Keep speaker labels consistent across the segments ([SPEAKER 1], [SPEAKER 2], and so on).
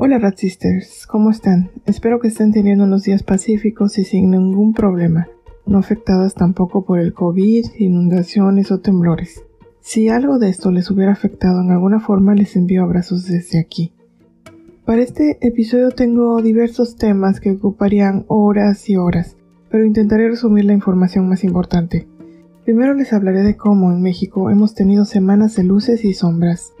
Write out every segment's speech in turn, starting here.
[SPEAKER 1] Hola Rat Sisters, ¿cómo están? Espero que estén teniendo unos días pacíficos y sin ningún problema, no afectadas tampoco por el COVID, inundaciones o temblores. Si algo de esto les hubiera afectado en alguna forma, les envío abrazos desde aquí. Para este episodio tengo diversos temas que ocuparían horas y horas, pero intentaré resumir la información más importante. Primero les hablaré de cómo en México hemos tenido semanas de luces y sombras.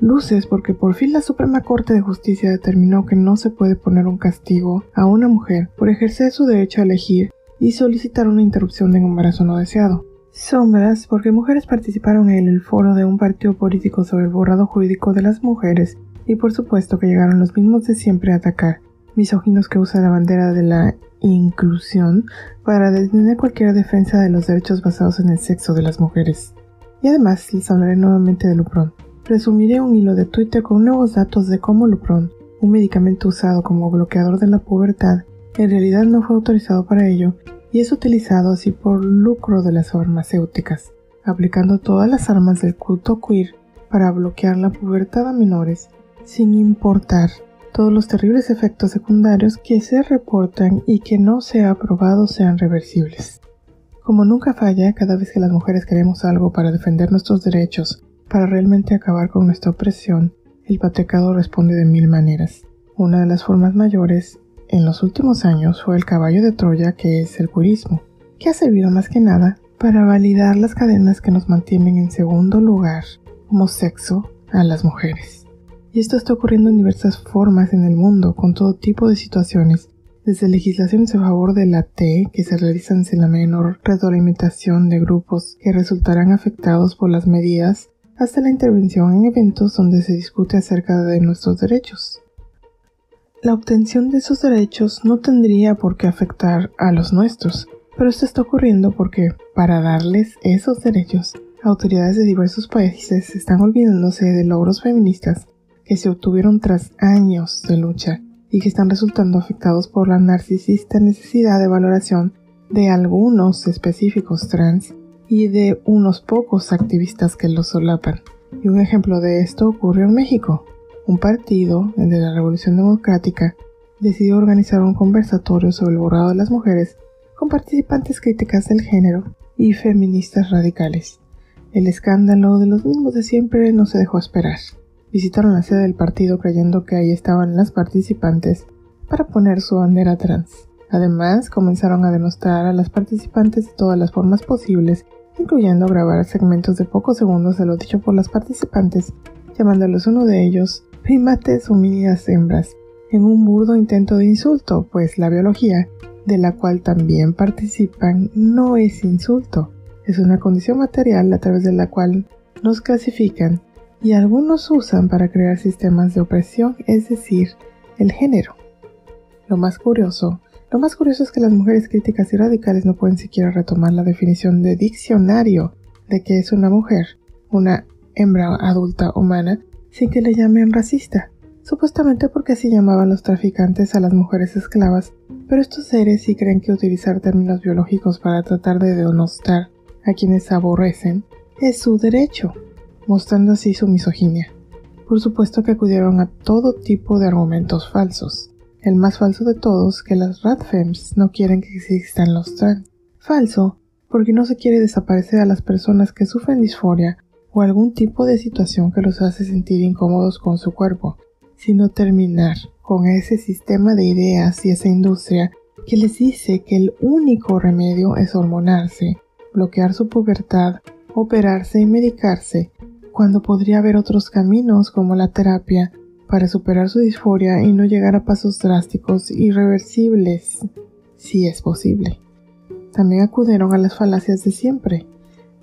[SPEAKER 1] Luces porque por fin la Suprema Corte de Justicia determinó que no se puede poner un castigo a una mujer por ejercer su derecho a elegir y solicitar una interrupción de embarazo no deseado. Sombras porque mujeres participaron en el foro de un partido político sobre el borrado jurídico de las mujeres y por supuesto que llegaron los mismos de siempre a atacar, misóginos que usan la bandera de la inclusión para detener cualquier defensa de los derechos basados en el sexo de las mujeres. Y además les hablaré nuevamente de Lupron. Resumiré un hilo de Twitter con nuevos datos de cómo Lupron, un medicamento usado como bloqueador de la pubertad, en realidad no fue autorizado para ello y es utilizado así por lucro de las farmacéuticas, aplicando todas las armas del culto queer para bloquear la pubertad a menores, sin importar todos los terribles efectos secundarios que se reportan y que no se ha probado sean reversibles. Como nunca falla, cada vez que las mujeres queremos algo para defender nuestros derechos, para realmente acabar con nuestra opresión, el patriarcado responde de mil maneras. Una de las formas mayores en los últimos años fue el caballo de Troya que es el purismo, que ha servido más que nada para validar las cadenas que nos mantienen en segundo lugar como sexo a las mujeres. Y esto está ocurriendo en diversas formas en el mundo, con todo tipo de situaciones, desde legislaciones a favor de la T, que se realizan sin la menor retroalimentación de grupos que resultarán afectados por las medidas, hasta la intervención en eventos donde se discute acerca de nuestros derechos. La obtención de esos derechos no tendría por qué afectar a los nuestros, pero esto está ocurriendo porque, para darles esos derechos, autoridades de diversos países están olvidándose de logros feministas que se obtuvieron tras años de lucha y que están resultando afectados por la narcisista necesidad de valoración de algunos específicos trans y de unos pocos activistas que los solapan. Y un ejemplo de esto ocurrió en México. Un partido, el de la Revolución Democrática, decidió organizar un conversatorio sobre el borrado de las mujeres con participantes críticas del género y feministas radicales. El escándalo de los mismos de siempre no se dejó esperar visitaron la sede del partido creyendo que ahí estaban las participantes para poner su bandera trans. Además, comenzaron a denostar a las participantes de todas las formas posibles, incluyendo grabar segmentos de pocos segundos de lo dicho por las participantes, llamándolos uno de ellos primates humillas hembras, en un burdo intento de insulto, pues la biología, de la cual también participan, no es insulto, es una condición material a través de la cual nos clasifican y algunos usan para crear sistemas de opresión, es decir, el género. Lo más curioso, lo más curioso es que las mujeres críticas y radicales no pueden siquiera retomar la definición de diccionario de que es una mujer, una hembra adulta humana, sin que le llamen racista, supuestamente porque así llamaban los traficantes a las mujeres esclavas, pero estos seres sí creen que utilizar términos biológicos para tratar de denostar a quienes aborrecen es su derecho mostrando así su misoginia. Por supuesto que acudieron a todo tipo de argumentos falsos. El más falso de todos, que las Radfems no quieren que existan los trans. Falso, porque no se quiere desaparecer a las personas que sufren disforia o algún tipo de situación que los hace sentir incómodos con su cuerpo, sino terminar con ese sistema de ideas y esa industria que les dice que el único remedio es hormonarse, bloquear su pubertad, operarse y medicarse cuando podría haber otros caminos como la terapia para superar su disforia y no llegar a pasos drásticos irreversibles, si es posible. También acudieron a las falacias de siempre,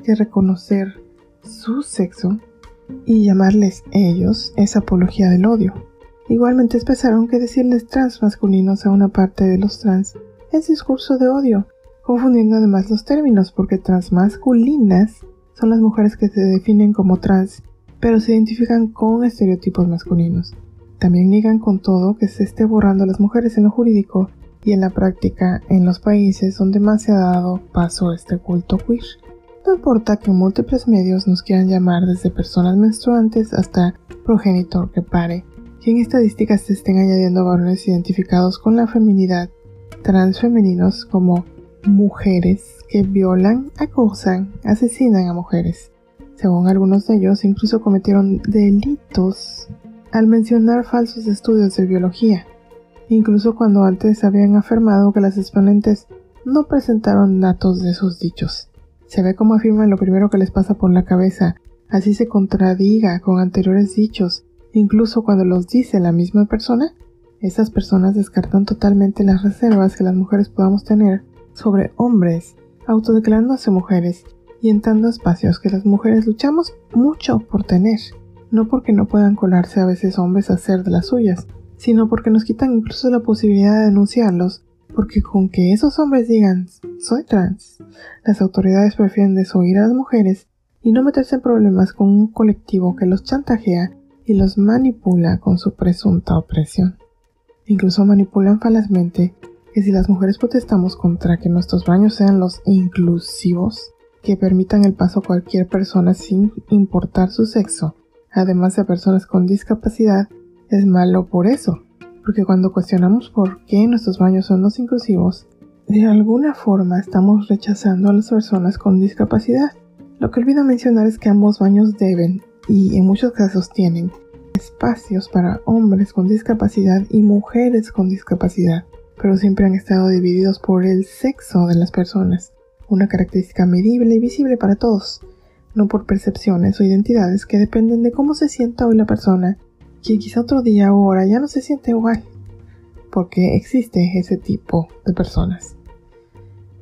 [SPEAKER 1] que reconocer su sexo y llamarles ellos es apología del odio. Igualmente expresaron que decirles trans masculinos a una parte de los trans es discurso de odio, confundiendo además los términos porque transmasculinas son las mujeres que se definen como trans, pero se identifican con estereotipos masculinos. También niegan con todo que se esté borrando a las mujeres en lo jurídico y en la práctica en los países donde más se ha dado paso a este culto queer. No importa que múltiples medios nos quieran llamar desde personas menstruantes hasta progenitor que pare, que en estadísticas se estén añadiendo varones identificados con la feminidad, transfemeninos como mujeres que violan, acosan, asesinan a mujeres. Según algunos de ellos, incluso cometieron delitos al mencionar falsos estudios de biología, incluso cuando antes habían afirmado que las exponentes no presentaron datos de sus dichos. Se ve como afirman lo primero que les pasa por la cabeza, así se contradiga con anteriores dichos, incluso cuando los dice la misma persona. Estas personas descartan totalmente las reservas que las mujeres podamos tener sobre hombres, autodeclarándose mujeres y entrando espacios que las mujeres luchamos mucho por tener, no porque no puedan colarse a veces hombres a hacer de las suyas, sino porque nos quitan incluso la posibilidad de denunciarlos, porque con que esos hombres digan soy trans, las autoridades prefieren desoír a las mujeres y no meterse en problemas con un colectivo que los chantajea y los manipula con su presunta opresión. Incluso manipulan falazmente que si las mujeres protestamos contra que nuestros baños sean los inclusivos, que permitan el paso a cualquier persona sin importar su sexo, además de personas con discapacidad, es malo por eso, porque cuando cuestionamos por qué nuestros baños son los inclusivos, de alguna forma estamos rechazando a las personas con discapacidad. Lo que olvido mencionar es que ambos baños deben, y en muchos casos tienen, espacios para hombres con discapacidad y mujeres con discapacidad, pero siempre han estado divididos por el sexo de las personas, una característica medible y visible para todos, no por percepciones o identidades que dependen de cómo se sienta hoy la persona, que quizá otro día o hora ya no se siente igual, porque existe ese tipo de personas.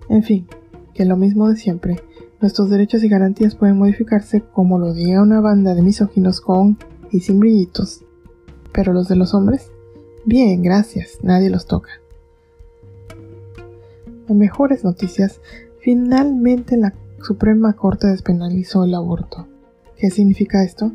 [SPEAKER 1] En fin, que lo mismo de siempre, nuestros derechos y garantías pueden modificarse como lo diga una banda de misóginos con y sin brillitos. Pero los de los hombres, bien, gracias, nadie los toca. En mejores noticias, finalmente la Suprema Corte despenalizó el aborto. ¿Qué significa esto?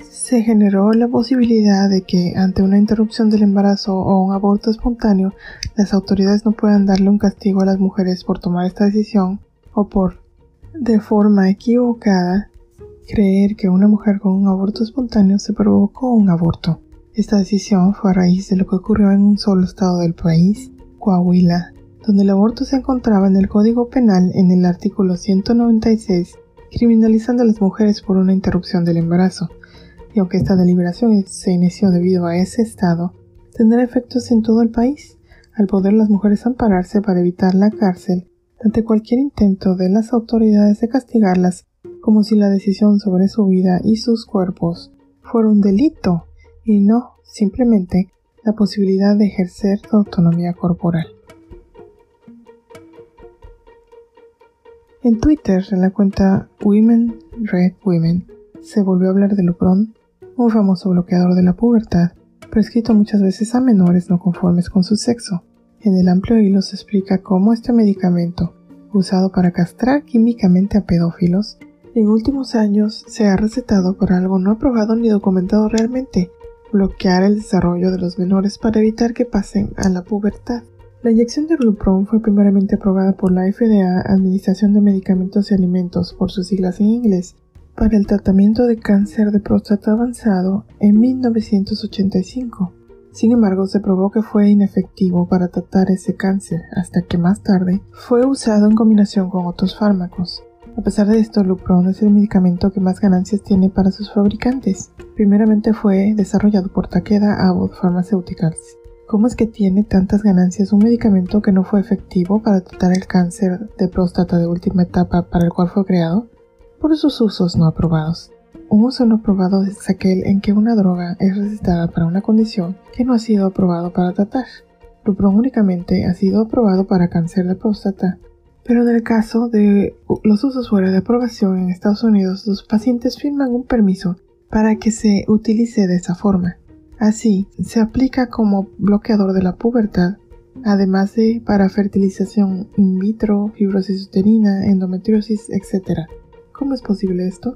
[SPEAKER 1] Se generó la posibilidad de que ante una interrupción del embarazo o un aborto espontáneo, las autoridades no puedan darle un castigo a las mujeres por tomar esta decisión o por, de forma equivocada, creer que una mujer con un aborto espontáneo se provocó un aborto. Esta decisión fue a raíz de lo que ocurrió en un solo estado del país, Coahuila, donde el aborto se encontraba en el Código Penal en el artículo 196, criminalizando a las mujeres por una interrupción del embarazo. Y aunque esta deliberación se inició debido a ese estado, tendrá efectos en todo el país, al poder las mujeres ampararse para evitar la cárcel ante cualquier intento de las autoridades de castigarlas como si la decisión sobre su vida y sus cuerpos fuera un delito y no simplemente la posibilidad de ejercer su autonomía corporal. En Twitter, en la cuenta Women Red Women, se volvió a hablar de Lupron, un famoso bloqueador de la pubertad, prescrito muchas veces a menores no conformes con su sexo. En el amplio hilo se explica cómo este medicamento, usado para castrar químicamente a pedófilos, en últimos años se ha recetado por algo no aprobado ni documentado realmente, bloquear el desarrollo de los menores para evitar que pasen a la pubertad. La inyección de Glupron fue primeramente aprobada por la FDA, Administración de Medicamentos y Alimentos, por sus siglas en inglés, para el tratamiento de cáncer de próstata avanzado en 1985. Sin embargo, se probó que fue inefectivo para tratar ese cáncer hasta que más tarde fue usado en combinación con otros fármacos. A pesar de esto, Lupron es el medicamento que más ganancias tiene para sus fabricantes. Primeramente fue desarrollado por Takeda Abbott Pharmaceuticals. ¿Cómo es que tiene tantas ganancias un medicamento que no fue efectivo para tratar el cáncer de próstata de última etapa para el cual fue creado? Por sus usos no aprobados. Un uso no aprobado es aquel en que una droga es recetada para una condición que no ha sido aprobado para tratar. Lupron únicamente ha sido aprobado para cáncer de próstata, pero en el caso de los usos fuera de aprobación en Estados Unidos, los pacientes firman un permiso para que se utilice de esa forma. Así, se aplica como bloqueador de la pubertad, además de para fertilización in vitro, fibrosis uterina, endometriosis, etc. ¿Cómo es posible esto?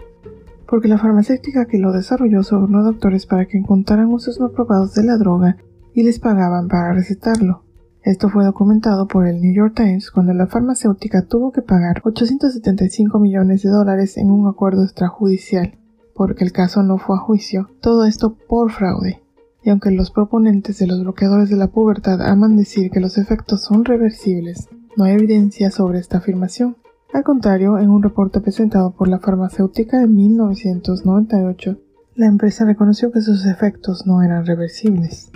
[SPEAKER 1] Porque la farmacéutica que lo desarrolló sobornó doctores para que encontraran usos no aprobados de la droga y les pagaban para recetarlo. Esto fue documentado por el New York Times cuando la farmacéutica tuvo que pagar 875 millones de dólares en un acuerdo extrajudicial porque el caso no fue a juicio, todo esto por fraude. Y aunque los proponentes de los bloqueadores de la pubertad aman decir que los efectos son reversibles, no hay evidencia sobre esta afirmación. Al contrario, en un reporte presentado por la farmacéutica en 1998, la empresa reconoció que sus efectos no eran reversibles.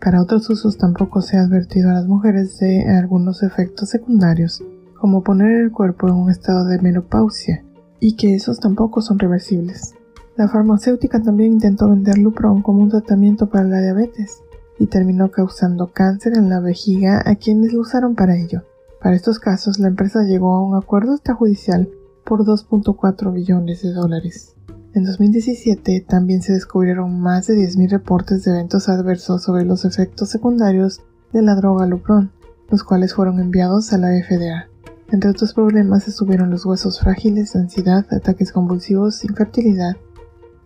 [SPEAKER 1] Para otros usos tampoco se ha advertido a las mujeres de algunos efectos secundarios, como poner el cuerpo en un estado de menopausia, y que esos tampoco son reversibles. La farmacéutica también intentó vender Lupron como un tratamiento para la diabetes, y terminó causando cáncer en la vejiga a quienes lo usaron para ello. Para estos casos, la empresa llegó a un acuerdo extrajudicial por 2.4 billones de dólares. En 2017 también se descubrieron más de 10.000 reportes de eventos adversos sobre los efectos secundarios de la droga Lupron, los cuales fueron enviados a la FDA. Entre otros problemas estuvieron los huesos frágiles, ansiedad, ataques convulsivos, infertilidad.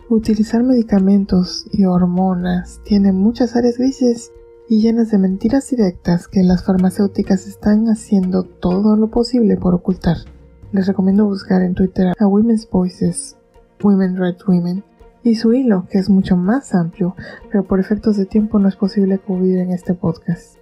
[SPEAKER 1] Utilizar medicamentos y hormonas tiene muchas áreas grises y llenas de mentiras directas que las farmacéuticas están haciendo todo lo posible por ocultar. Les recomiendo buscar en Twitter a Women's Voices Women Red Women y su hilo, que es mucho más amplio, pero por efectos de tiempo no es posible cubrir en este podcast.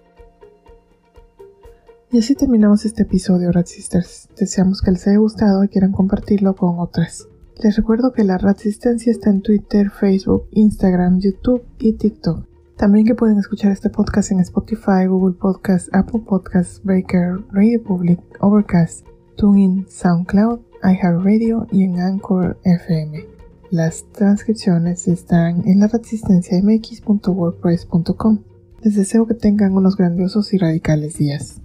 [SPEAKER 1] Y así terminamos este episodio, Rat Sisters. Deseamos que les haya gustado y quieran compartirlo con otras. Les recuerdo que la Resistencia está en Twitter, Facebook, Instagram, YouTube y TikTok. También que pueden escuchar este podcast en Spotify, Google Podcasts, Apple Podcasts, Breaker, Radio Public, Overcast, TuneIn, SoundCloud iHeartRadio y en Anchor FM. Las transcripciones están en la resistencia mx.wordpress.com. Les deseo que tengan unos grandiosos y radicales días.